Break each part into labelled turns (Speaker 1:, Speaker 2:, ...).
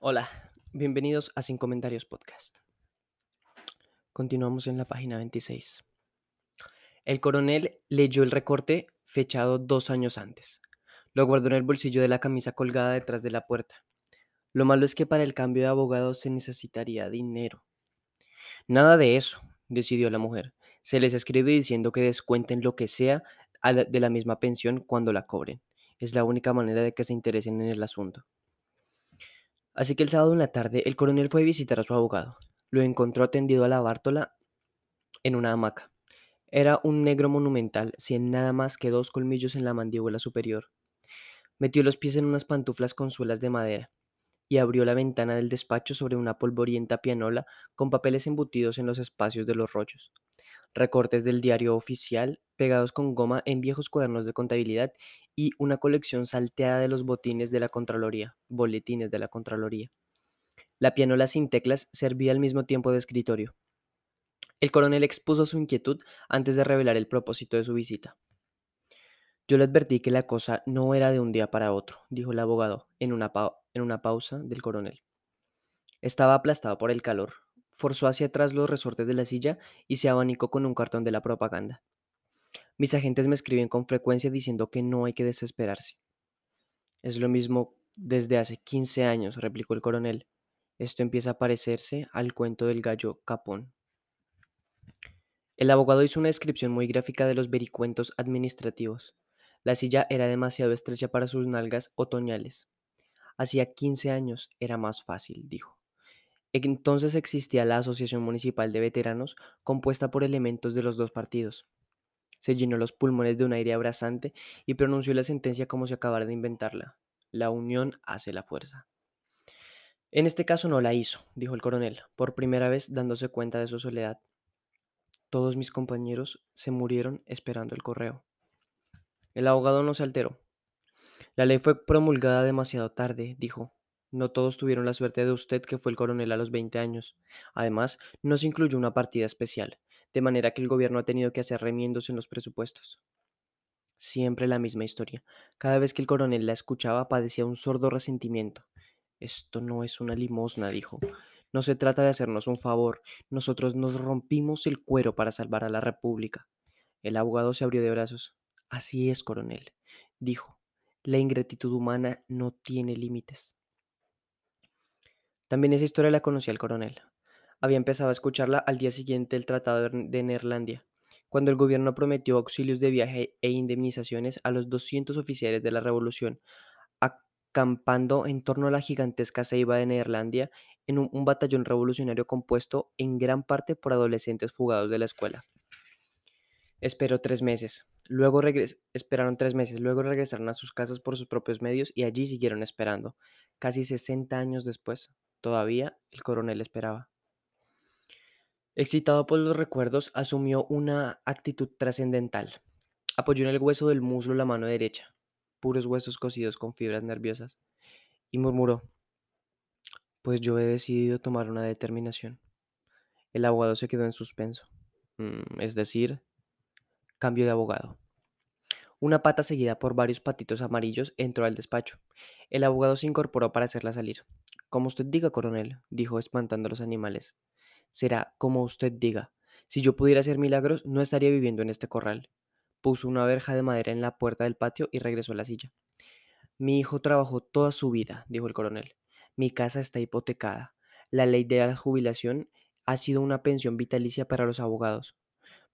Speaker 1: Hola, bienvenidos a Sin Comentarios Podcast. Continuamos en la página 26. El coronel leyó el recorte fechado dos años antes. Lo guardó en el bolsillo de la camisa colgada detrás de la puerta. Lo malo es que para el cambio de abogado se necesitaría dinero. Nada de eso, decidió la mujer. Se les escribe diciendo que descuenten lo que sea de la misma pensión cuando la cobren. Es la única manera de que se interesen en el asunto. Así que el sábado en la tarde, el coronel fue a visitar a su abogado. Lo encontró tendido a la bártola en una hamaca. Era un negro monumental, sin nada más que dos colmillos en la mandíbula superior. Metió los pies en unas pantuflas con suelas de madera y abrió la ventana del despacho sobre una polvorienta pianola con papeles embutidos en los espacios de los rollos, recortes del diario oficial pegados con goma en viejos cuadernos de contabilidad y una colección salteada de los botines de la Contraloría, boletines de la Contraloría. La pianola sin teclas servía al mismo tiempo de escritorio. El coronel expuso su inquietud antes de revelar el propósito de su visita. Yo le advertí que la cosa no era de un día para otro, dijo el abogado en una, pausa del coronel. Estaba aplastado por el calor. Forzó hacia atrás los resortes de la silla y se abanicó con un cartón de la propaganda. Mis agentes me escriben con frecuencia diciendo que no hay que desesperarse. Es lo mismo desde hace 15 años, replicó el coronel. Esto empieza a parecerse al cuento del gallo capón. El abogado hizo una descripción muy gráfica de los vericuentos administrativos. La silla era demasiado estrecha para sus nalgas otoñales. Hacía 15 años era más fácil, dijo. Entonces existía la Asociación Municipal de Veteranos, compuesta por elementos de los dos partidos. Se llenó los pulmones de un aire abrasante y pronunció la sentencia como si acabara de inventarla. La unión hace la fuerza. En este caso no la hizo, dijo el coronel, por primera vez dándose cuenta de su soledad. Todos mis compañeros se murieron esperando el correo. El abogado no se alteró. La ley fue promulgada demasiado tarde, dijo. No todos tuvieron la suerte de usted, que fue el coronel a los 20 años. Además, no se incluyó una partida especial, de manera que el gobierno ha tenido que hacer remiendos en los presupuestos. Siempre la misma historia. Cada vez que el coronel la escuchaba padecía un sordo resentimiento. Esto no es una limosna, dijo. No se trata de hacernos un favor. Nosotros nos rompimos el cuero para salvar a la República. El abogado se abrió de brazos. Así es, coronel, dijo. La ingratitud humana no tiene límites. También esa historia la conocía el coronel. Había empezado a escucharla al día siguiente del Tratado de Neerlandia, cuando el gobierno prometió auxilios de viaje e indemnizaciones a los 200 oficiales de la revolución, acampando en torno a la gigantesca ceiba de Neerlandia en un, un batallón revolucionario compuesto en gran parte por adolescentes fugados de la escuela. Esperó tres meses. Luego esperaron tres meses, luego regresaron a sus casas por sus propios medios y allí siguieron esperando. Casi 60 años después, todavía el coronel esperaba. Excitado por los recuerdos, asumió una actitud trascendental. Apoyó en el hueso del muslo la mano derecha, puros huesos cosidos con fibras nerviosas, y murmuró, pues yo he decidido tomar una determinación. El abogado se quedó en suspenso. Mm, es decir, cambio de abogado. Una pata seguida por varios patitos amarillos entró al despacho. El abogado se incorporó para hacerla salir. Como usted diga, coronel, dijo espantando a los animales. Será como usted diga. Si yo pudiera hacer milagros, no estaría viviendo en este corral. Puso una verja de madera en la puerta del patio y regresó a la silla. Mi hijo trabajó toda su vida, dijo el coronel. Mi casa está hipotecada. La ley de la jubilación ha sido una pensión vitalicia para los abogados.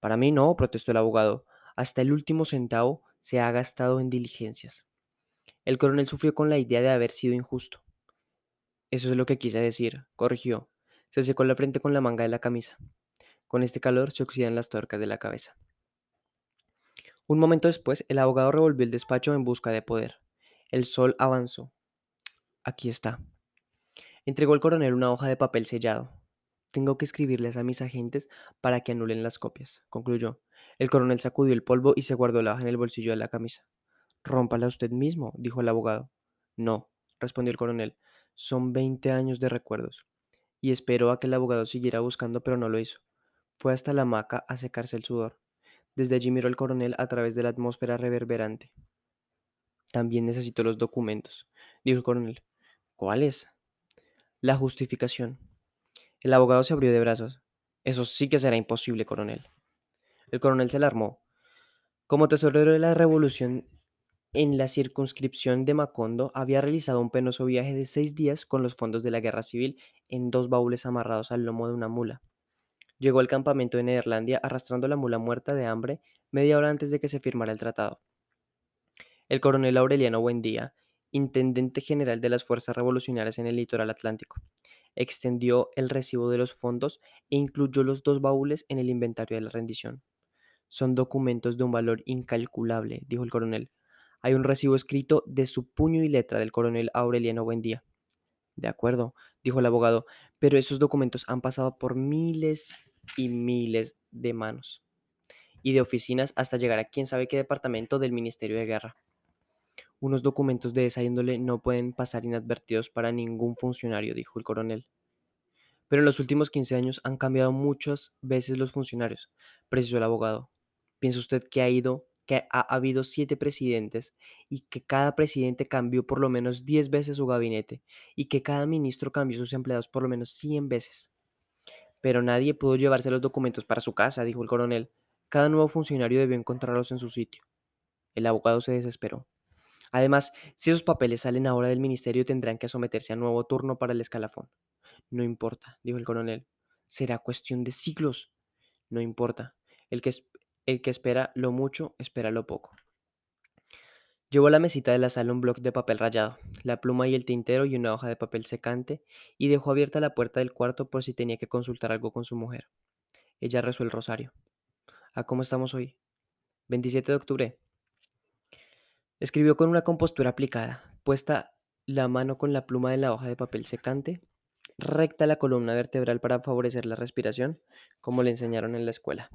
Speaker 1: Para mí no, protestó el abogado. Hasta el último centavo se ha gastado en diligencias. El coronel sufrió con la idea de haber sido injusto. Eso es lo que quise decir, corrigió. Se secó la frente con la manga de la camisa. Con este calor se oxidan las tuercas de la cabeza. Un momento después, el abogado revolvió el despacho en busca de poder. El sol avanzó. Aquí está. Entregó el coronel una hoja de papel sellado. Tengo que escribirles a mis agentes para que anulen las copias, concluyó. El coronel sacudió el polvo y se guardó la hoja en el bolsillo de la camisa. Rómpala usted mismo, dijo el abogado. No, respondió el coronel. Son veinte años de recuerdos. Y esperó a que el abogado siguiera buscando, pero no lo hizo. Fue hasta la hamaca a secarse el sudor. Desde allí miró al coronel a través de la atmósfera reverberante. También necesito los documentos, dijo el coronel. ¿Cuáles? La justificación. El abogado se abrió de brazos. Eso sí que será imposible, coronel. El coronel se alarmó. Como tesorero de la revolución en la circunscripción de Macondo, había realizado un penoso viaje de seis días con los fondos de la guerra civil en dos baúles amarrados al lomo de una mula. Llegó al campamento de Neerlandia arrastrando la mula muerta de hambre media hora antes de que se firmara el tratado. El coronel Aureliano Buendía, intendente general de las fuerzas revolucionarias en el litoral atlántico, extendió el recibo de los fondos e incluyó los dos baúles en el inventario de la rendición. Son documentos de un valor incalculable, dijo el coronel. Hay un recibo escrito de su puño y letra del coronel Aureliano Buendía. De acuerdo, dijo el abogado, pero esos documentos han pasado por miles y miles de manos y de oficinas hasta llegar a quién sabe qué departamento del Ministerio de Guerra. Unos documentos de esa índole no pueden pasar inadvertidos para ningún funcionario, dijo el coronel. Pero en los últimos 15 años han cambiado muchas veces los funcionarios, precisó el abogado. ¿Piensa usted que ha ido, que ha habido siete presidentes y que cada presidente cambió por lo menos 10 veces su gabinete y que cada ministro cambió sus empleados por lo menos 100 veces? Pero nadie pudo llevarse los documentos para su casa, dijo el coronel. Cada nuevo funcionario debió encontrarlos en su sitio. El abogado se desesperó. Además, si esos papeles salen ahora del ministerio, tendrán que someterse a nuevo turno para el escalafón. No importa, dijo el coronel. Será cuestión de siglos. No importa. El que, el que espera lo mucho, espera lo poco. Llevó a la mesita de la sala un bloque de papel rayado, la pluma y el tintero y una hoja de papel secante, y dejó abierta la puerta del cuarto por si tenía que consultar algo con su mujer. Ella rezó el rosario. ¿A cómo estamos hoy? 27 de octubre. Escribió con una compostura aplicada, puesta la mano con la pluma de la hoja de papel secante, recta la columna vertebral para favorecer la respiración, como le enseñaron en la escuela.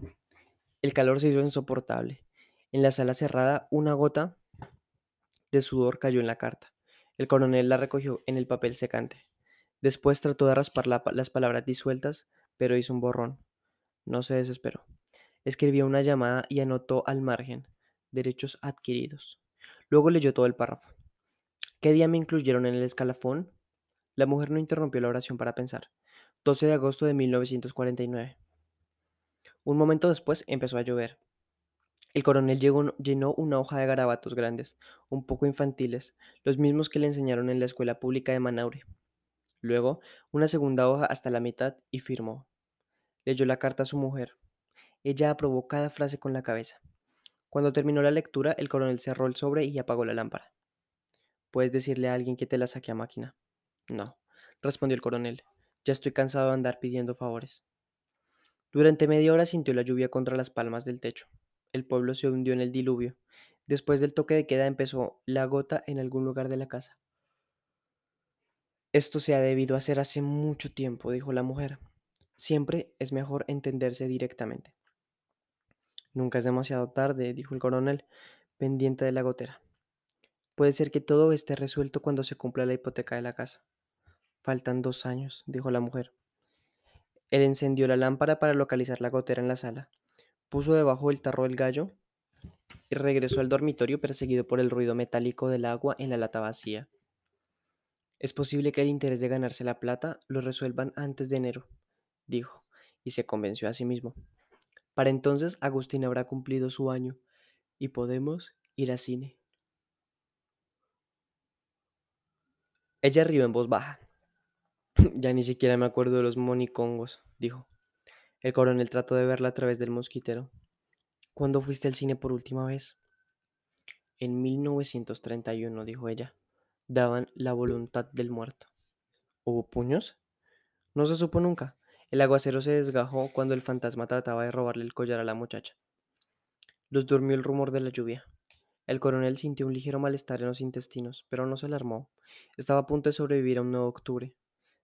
Speaker 1: El calor se hizo insoportable. En la sala cerrada, una gota de sudor cayó en la carta. El coronel la recogió en el papel secante. Después trató de raspar las palabras disueltas, pero hizo un borrón. No se desesperó. Escribió una llamada y anotó al margen derechos adquiridos. Luego leyó todo el párrafo. ¿Qué día me incluyeron en el escalafón? La mujer no interrumpió la oración para pensar. 12 de agosto de 1949. Un momento después empezó a llover. El coronel llenó una hoja de garabatos grandes, un poco infantiles, los mismos que le enseñaron en la escuela pública de Manaure. Luego, una segunda hoja hasta la mitad y firmó. Leyó la carta a su mujer. Ella aprobó cada frase con la cabeza. Cuando terminó la lectura, el coronel cerró el sobre y apagó la lámpara. ¿Puedes decirle a alguien que te la saque a máquina? No, respondió el coronel. Ya estoy cansado de andar pidiendo favores. Durante media hora sintió la lluvia contra las palmas del techo. El pueblo se hundió en el diluvio. Después del toque de queda empezó la gota en algún lugar de la casa. Esto se ha debido hacer hace mucho tiempo, dijo la mujer. Siempre es mejor entenderse directamente. Nunca es demasiado tarde, dijo el coronel, pendiente de la gotera. Puede ser que todo esté resuelto cuando se cumpla la hipoteca de la casa. Faltan dos años, dijo la mujer. Él encendió la lámpara para localizar la gotera en la sala, puso debajo del tarro el gallo y regresó al dormitorio perseguido por el ruido metálico del agua en la lata vacía. Es posible que el interés de ganarse la plata lo resuelvan antes de enero, dijo, y se convenció a sí mismo. Para entonces Agustín habrá cumplido su año y podemos ir al cine. Ella rió en voz baja. ya ni siquiera me acuerdo de los monicongos, dijo. El coronel trató de verla a través del mosquitero. ¿Cuándo fuiste al cine por última vez? En 1931, dijo ella. Daban la voluntad del muerto. ¿Hubo puños? No se supo nunca. El aguacero se desgajó cuando el fantasma trataba de robarle el collar a la muchacha. Los durmió el rumor de la lluvia. El coronel sintió un ligero malestar en los intestinos, pero no se alarmó. Estaba a punto de sobrevivir a un nuevo octubre.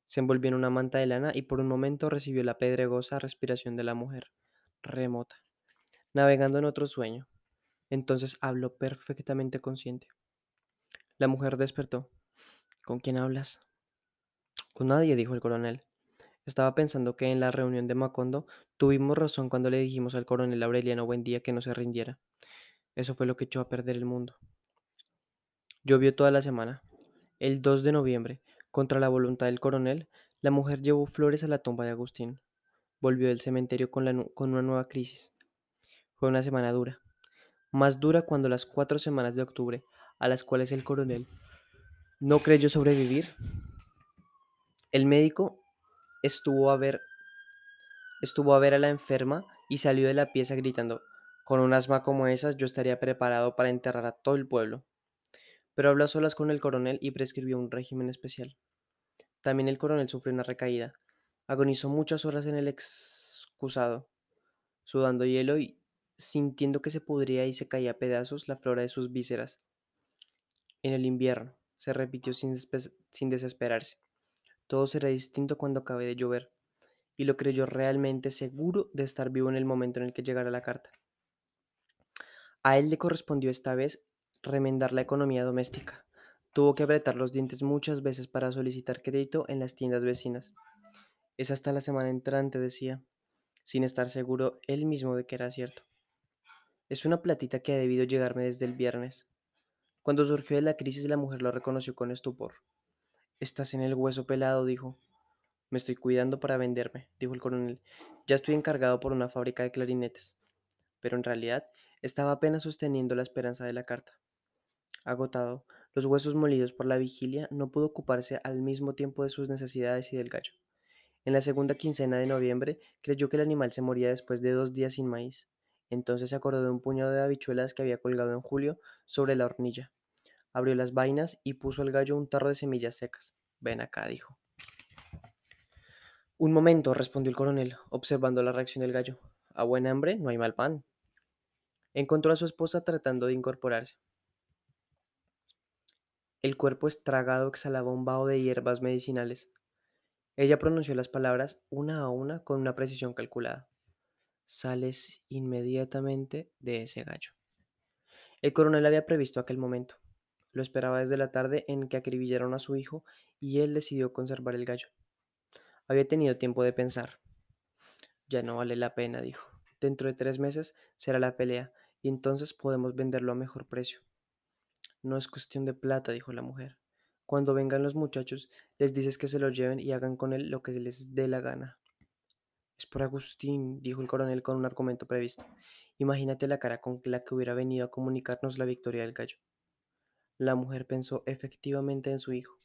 Speaker 1: Se envolvió en una manta de lana y por un momento recibió la pedregosa respiración de la mujer, remota, navegando en otro sueño. Entonces habló perfectamente consciente. La mujer despertó. ¿Con quién hablas? Con nadie, dijo el coronel. Estaba pensando que en la reunión de Macondo tuvimos razón cuando le dijimos al coronel Aureliano Buendía que no se rindiera. Eso fue lo que echó a perder el mundo. Llovió toda la semana. El 2 de noviembre, Contra la voluntad del coronel, la mujer llevó flores a la tumba de Agustín. Volvió del cementerio con, una nueva crisis. Fue una semana dura. Más dura cuando las cuatro semanas de octubre, a las cuales el coronel no creyó sobrevivir, el médico estuvo a ver, estuvo a ver a la enferma y salió de la pieza gritando, con un asma como esas yo estaría preparado para enterrar a todo el pueblo. Pero habló a solas con el coronel y prescribió un régimen especial. También el coronel sufrió una recaída. Agonizó muchas horas en el excusado, sudando hielo y sintiendo que se pudría y se caía a pedazos la flora de sus vísceras. En el invierno, se repitió sin, sin desesperarse. Todo será distinto cuando acabe de llover. Y lo creyó realmente seguro de estar vivo en el momento en el que llegara la carta. A él le correspondió esta vez remendar la economía doméstica. Tuvo que apretar los dientes muchas veces para solicitar crédito en las tiendas vecinas. Es hasta la semana entrante, decía, sin estar seguro él mismo de que era cierto. Es una platita que ha debido llegarme desde el viernes. Cuando surgió de la crisis, la mujer lo reconoció con estupor. Estás en el hueso pelado, dijo. Me estoy cuidando para venderme, dijo el coronel. Ya estoy encargado por una fábrica de clarinetes. Pero en realidad estaba apenas sosteniendo la esperanza de la carta. Agotado, los huesos molidos por la vigilia, no pudo ocuparse al mismo tiempo de sus necesidades y del gallo. En la segunda quincena de noviembre creyó que el animal se moría después de dos días sin maíz. Entonces se acordó de un puñado de habichuelas que había colgado en julio sobre la hornilla. Abrió las vainas y puso al gallo un tarro de semillas secas. Ven acá, dijo. Un momento, respondió el coronel, observando la reacción del gallo. A buen hambre no hay mal pan. Encontró a su esposa tratando de incorporarse. El cuerpo estragado exhalaba un vaho de hierbas medicinales. Ella pronunció las palabras una a una con una precisión calculada. Sales inmediatamente de ese gallo. El coronel había previsto aquel momento. Lo esperaba desde la tarde en que acribillaron a su hijo y él decidió conservar el gallo. Había tenido tiempo de pensar. Ya no vale la pena, dijo. Dentro de tres meses será la pelea y entonces podemos venderlo a mejor precio. No es cuestión de plata, dijo la mujer. Cuando vengan los muchachos, les dices que se lo lleven y hagan con él lo que les dé la gana. Es por Agustín, dijo el coronel con un argumento previsto. Imagínate la cara con la que hubiera venido a comunicarnos la victoria del gallo. La mujer pensó efectivamente en su hijo.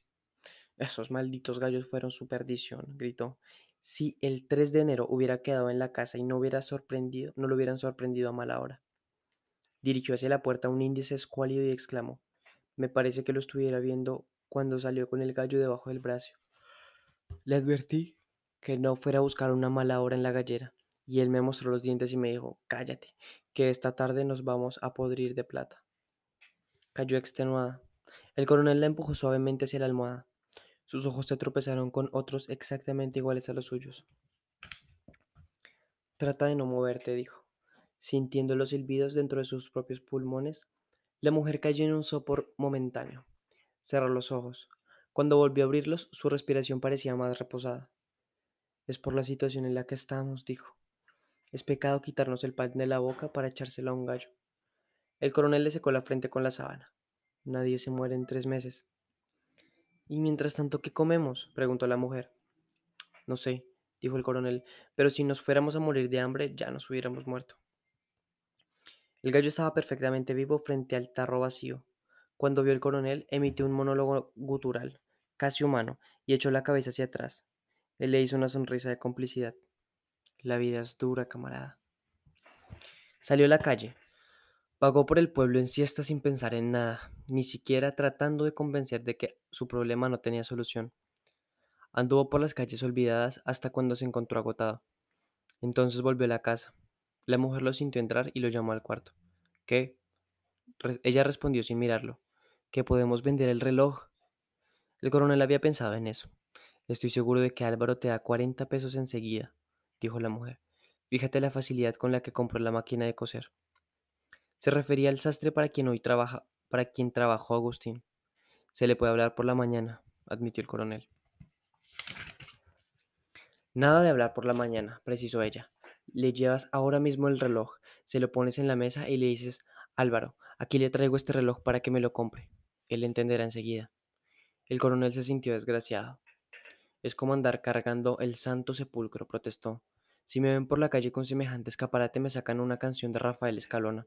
Speaker 1: Esos malditos gallos fueron su perdición, gritó. Si el 3 de enero hubiera quedado en la casa y no hubiera sorprendido, no lo hubieran sorprendido a mala hora. Dirigió hacia la puerta un índice escuálido y exclamó: Me parece que lo estuviera viendo cuando salió con el gallo debajo del brazo. Le advertí que no fuera a buscar una mala hora en la gallera, y él me mostró los dientes y me dijo: Cállate, que esta tarde nos vamos a podrir de plata. Cayó extenuada. El coronel la empujó suavemente hacia la almohada. Sus ojos se tropezaron con otros exactamente iguales a los suyos. Trata de no moverte, dijo. Sintiendo los silbidos dentro de sus propios pulmones, la mujer cayó en un sopor momentáneo. Cerró los ojos. Cuando volvió a abrirlos, su respiración parecía más reposada. Es por la situación en la que estamos, dijo. Es pecado quitarnos el pan de la boca para echárselo a un gallo. El coronel le secó la frente con la sábana. Nadie se muere en tres meses. ¿Y mientras tanto qué comemos? preguntó la mujer. No sé, dijo el coronel, pero si nos fuéramos a morir de hambre ya nos hubiéramos muerto. El gallo estaba perfectamente vivo frente al tarro vacío. Cuando vio el coronel, emitió un monólogo gutural, casi humano, y echó la cabeza hacia atrás. Él le hizo una sonrisa de complicidad. La vida es dura, camarada. Salió a la calle. Vagó por el pueblo en siesta sin pensar en nada, ni siquiera tratando de convencer de que su problema no tenía solución. Anduvo por las calles olvidadas hasta cuando se encontró agotado. Entonces volvió a la casa. La mujer lo sintió entrar y lo llamó al cuarto. ¿Qué? Ella respondió sin mirarlo. Que podemos vender el reloj. El coronel había pensado en eso. Estoy seguro de que Álvaro te da 40 pesos enseguida, dijo la mujer. Fíjate la facilidad con la que compró la máquina de coser. Se refería al sastre para quien hoy trabaja, para quien trabajó Agustín. Se le puede hablar por la mañana, admitió el coronel. Nada de hablar por la mañana, precisó ella. Le llevas ahora mismo el reloj, se lo pones en la mesa y le dices, Álvaro, aquí le traigo este reloj para que me lo compre. Él entenderá enseguida. El coronel se sintió desgraciado. Es como andar cargando el santo sepulcro, protestó. Si me ven por la calle con semejante escaparate me sacan una canción de Rafael Escalona.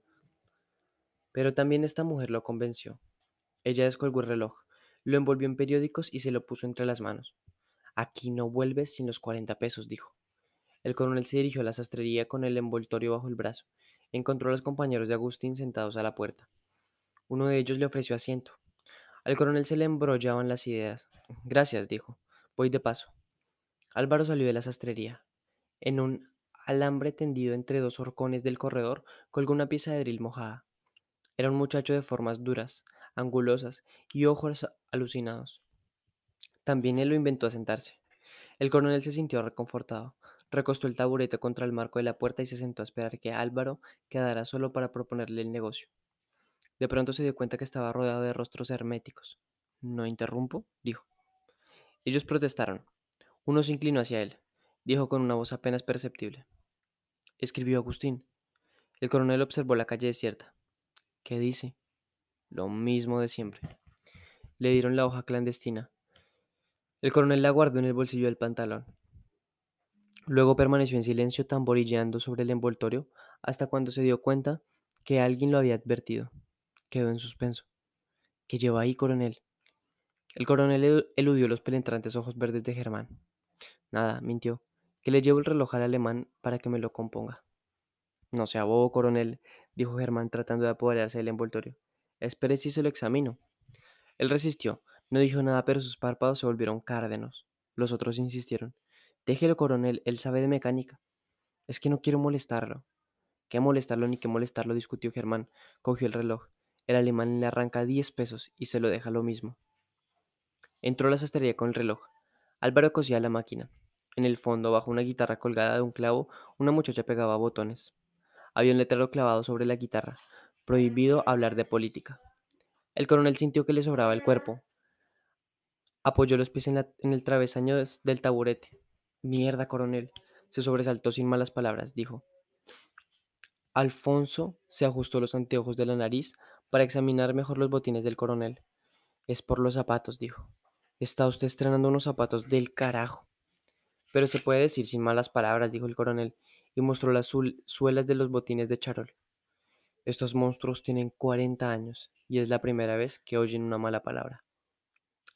Speaker 1: Pero también esta mujer lo convenció. Ella descolgó el reloj, lo envolvió en periódicos y se lo puso entre las manos. Aquí no vuelves sin los cuarenta pesos, dijo. El coronel se dirigió a la sastrería con el envoltorio bajo el brazo. Encontró a los compañeros de Agustín sentados a la puerta. Uno de ellos le ofreció asiento. Al coronel se le embrollaban las ideas. Gracias, dijo. Voy de paso. Álvaro salió de la sastrería. En un alambre tendido entre dos horcones del corredor colgó una pieza de drill mojada. Era un muchacho de formas duras, angulosas y ojos alucinados. También él lo inventó a sentarse. El coronel se sintió reconfortado. Recostó el taburete contra el marco de la puerta y se sentó a esperar que Álvaro quedara solo para proponerle el negocio. De pronto se dio cuenta que estaba rodeado de rostros herméticos. ¿No interrumpo? dijo. Ellos protestaron. Uno se inclinó hacia él. Dijo con una voz apenas perceptible. Escribió Agustín. El coronel observó la calle desierta. ¿Qué dice? Lo mismo de siempre. Le dieron la hoja clandestina. El coronel la guardó en el bolsillo del pantalón. Luego permaneció en silencio tamborilleando sobre el envoltorio hasta cuando se dio cuenta que alguien lo había advertido. Quedó en suspenso. ¿Qué lleva ahí, coronel? El coronel eludió los penetrantes ojos verdes de Germán. Nada, mintió. Que le llevo el reloj al alemán para que me lo componga. No sea bobo, coronel, dijo Germán tratando de apoderarse del envoltorio. Espere si se lo examino. Él resistió. No dijo nada, pero sus párpados se volvieron cárdenos. Los otros insistieron. Déjelo, coronel, él sabe de mecánica. Es que no quiero molestarlo. ¿Qué molestarlo ni qué molestarlo? discutió Germán. Cogió el reloj. El alemán le arranca diez pesos y se lo deja lo mismo. Entró la sastrería con el reloj. Álvaro cosía la máquina. En el fondo, bajo una guitarra colgada de un clavo, una muchacha pegaba botones. Había un letrero clavado sobre la guitarra. Prohibido hablar de política. El coronel sintió que le sobraba el cuerpo. Apoyó los pies en, el travesaño del taburete. Mierda, coronel. Se sobresaltó sin malas palabras, dijo. Alfonso se ajustó los anteojos de la nariz para examinar mejor los botines del coronel. Es por los zapatos, dijo. Está usted estrenando unos zapatos del carajo. Pero se puede decir sin malas palabras, dijo el coronel, y mostró las suelas de los botines de charol. Estos monstruos tienen 40 años, y es la primera vez que oyen una mala palabra.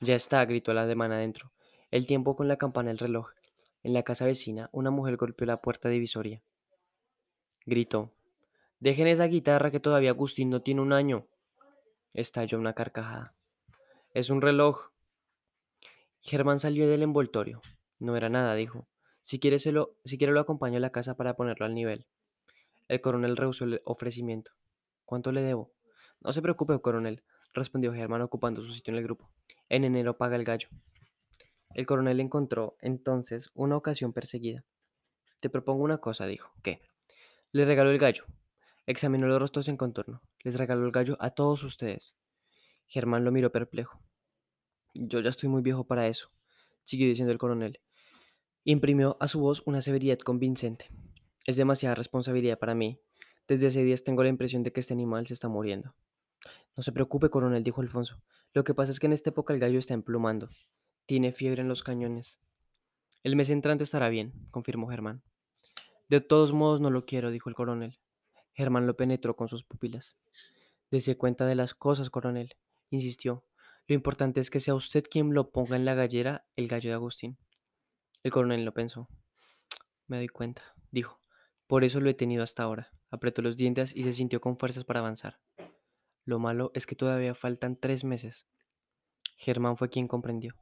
Speaker 1: Ya está, gritó la de adentro. El tiempo con la campana del reloj. En la casa vecina, una mujer golpeó la puerta divisoria. Gritó. Dejen esa guitarra que todavía Agustín no tiene un año. Estalló una carcajada. Es un reloj. Germán salió del envoltorio. No era nada, dijo. Si quiere, se lo, si quiere lo acompaño a la casa para ponerlo al nivel. El coronel rehusó el ofrecimiento. ¿Cuánto le debo? No se preocupe, coronel, respondió Germán ocupando su sitio en el grupo. En enero paga el gallo. El coronel encontró entonces una ocasión perseguida. Te propongo una cosa, dijo. ¿Qué? Le regaló el gallo. Examinó los rostros en contorno. Les regaló el gallo a todos ustedes. Germán lo miró perplejo. Yo ya estoy muy viejo para eso, siguió diciendo el coronel. Imprimió a su voz una severidad convincente. Es demasiada responsabilidad para mí. Desde hace días tengo la impresión de que este animal se está muriendo. No se preocupe, coronel, dijo Alfonso. Lo que pasa es que en esta época el gallo está emplumando. Tiene fiebre en los cañones. El mes entrante estará bien, confirmó Germán. De todos modos no lo quiero, dijo el coronel. Germán lo penetró con sus pupilas. Dese cuenta de las cosas, coronel, insistió. Lo importante es que sea usted quien lo ponga en la gallera, el gallo de Agustín. El coronel lo pensó. Me doy cuenta, dijo. Por eso lo he tenido hasta ahora. Apretó los dientes y se sintió con fuerzas para avanzar. Lo malo es que todavía faltan tres meses. Germán fue quien comprendió.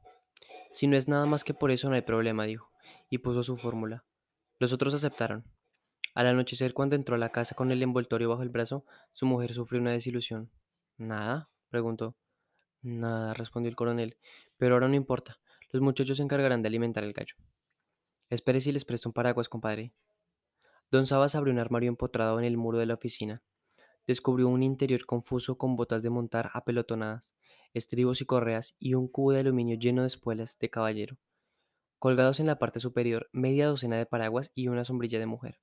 Speaker 1: Si no es nada más que por eso no hay problema, dijo, y puso su fórmula. Los otros aceptaron. Al anochecer, cuando entró a la casa con el envoltorio bajo el brazo, su mujer sufrió una desilusión. ¿Nada? preguntó. Nada, respondió el coronel. Pero ahora no importa. Los muchachos se encargarán de alimentar el gallo. Espere si les presto un paraguas, compadre. Don Sabas abrió un armario empotrado en el muro de la oficina descubrió un interior confuso con botas de montar apelotonadas, estribos y correas y un cubo de aluminio lleno de espuelas de caballero. Colgados en la parte superior, media docena de paraguas y una sombrilla de mujer.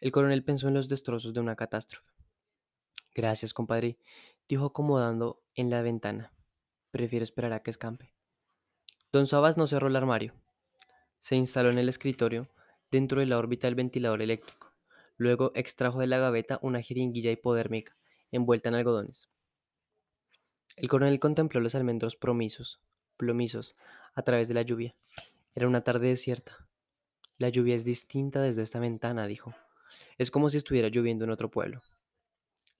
Speaker 1: El coronel pensó en los destrozos de una catástrofe. Gracias, compadre, dijo acomodando en la ventana. Prefiero esperar a que escampe. Don Sabas no cerró el armario. Se instaló en el escritorio, dentro de la órbita del ventilador eléctrico. Luego extrajo de la gaveta una jeringuilla hipodérmica, envuelta en algodones. El coronel contempló los almendros promisos, plomizos, a través de la lluvia. Era una tarde desierta. La lluvia es distinta desde esta ventana, dijo. Es como si estuviera lloviendo en otro pueblo.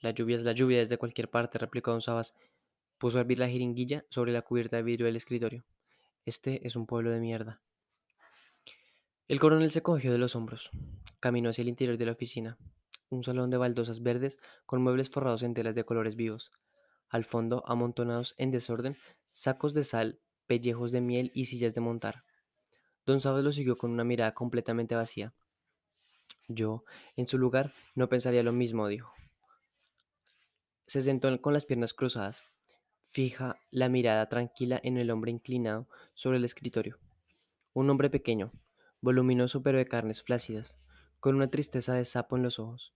Speaker 1: La lluvia es la lluvia desde cualquier parte, replicó don Sabas. Puso a hervir la jeringuilla sobre la cubierta de vidrio del escritorio. Este es un pueblo de mierda. El coronel se cogió de los hombros. Caminó hacia el interior de la oficina. Un salón de baldosas verdes con muebles forrados en telas de colores vivos. Al fondo, amontonados en desorden, sacos de sal, pellejos de miel y sillas de montar. Don Sabas lo siguió con una mirada completamente vacía. Yo, en su lugar, no pensaría lo mismo, dijo. Se sentó con las piernas cruzadas, fija la mirada tranquila en el hombre inclinado sobre el escritorio. Un hombre pequeño, voluminoso pero de carnes flácidas, con una tristeza de sapo en los ojos.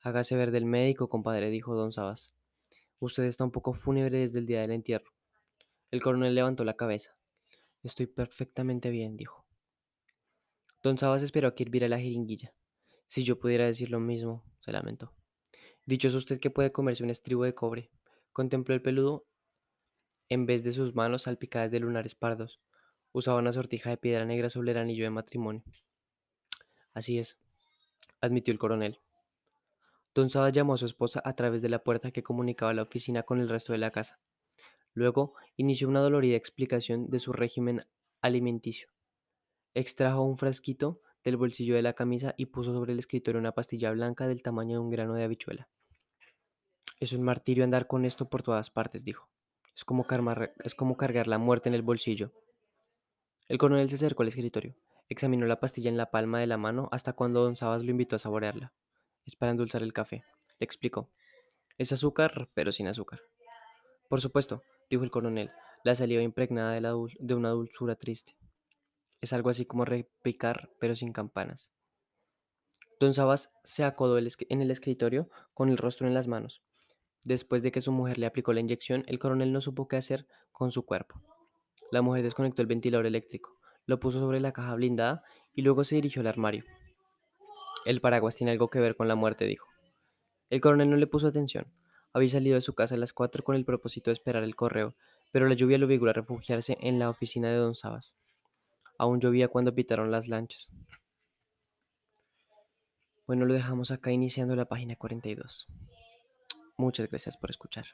Speaker 1: Hágase ver del médico, compadre, dijo don Sabas. Usted está un poco fúnebre desde el día del entierro. El coronel levantó la cabeza. Estoy perfectamente bien, dijo. Don Sabas esperó a que hirviera la jeringuilla. Si yo pudiera decir lo mismo, se lamentó. Dichoso usted que puede comerse un estribo de cobre. Contempló el peludo en vez de sus manos salpicadas de lunares pardos. Usaba una sortija de piedra negra sobre el anillo de matrimonio. Así es, admitió el coronel. Don Sabas llamó a su esposa a través de la puerta que comunicaba la oficina con el resto de la casa. Luego inició una dolorida explicación de su régimen alimenticio. Extrajo un frasquito del bolsillo de la camisa y puso sobre el escritorio una pastilla blanca del tamaño de un grano de habichuela. Es un martirio andar con esto por todas partes, dijo. Es como, es como cargar la muerte en el bolsillo. El coronel se acercó al escritorio, examinó la pastilla en la palma de la mano hasta cuando don Sabas lo invitó a saborearla. Es para endulzar el café, le explicó. Es azúcar, pero sin azúcar. Por supuesto, dijo el coronel, la saliva impregnada de, de una dulzura triste. Es algo así como repicar, pero sin campanas. Don Sabas se acodó en el escritorio con el rostro en las manos. Después de que su mujer le aplicó la inyección, el coronel no supo qué hacer con su cuerpo. La mujer desconectó el ventilador eléctrico, lo puso sobre la caja blindada y luego se dirigió al armario. El paraguas tiene algo que ver con la muerte, dijo. El coronel no le puso atención. Había salido de su casa a las cuatro con el propósito de esperar el correo, pero la lluvia lo obligó a refugiarse en la oficina de don Sabas. Aún llovía cuando pitaron las lanchas. Bueno, lo dejamos acá iniciando la página 42. Muchas gracias por escuchar.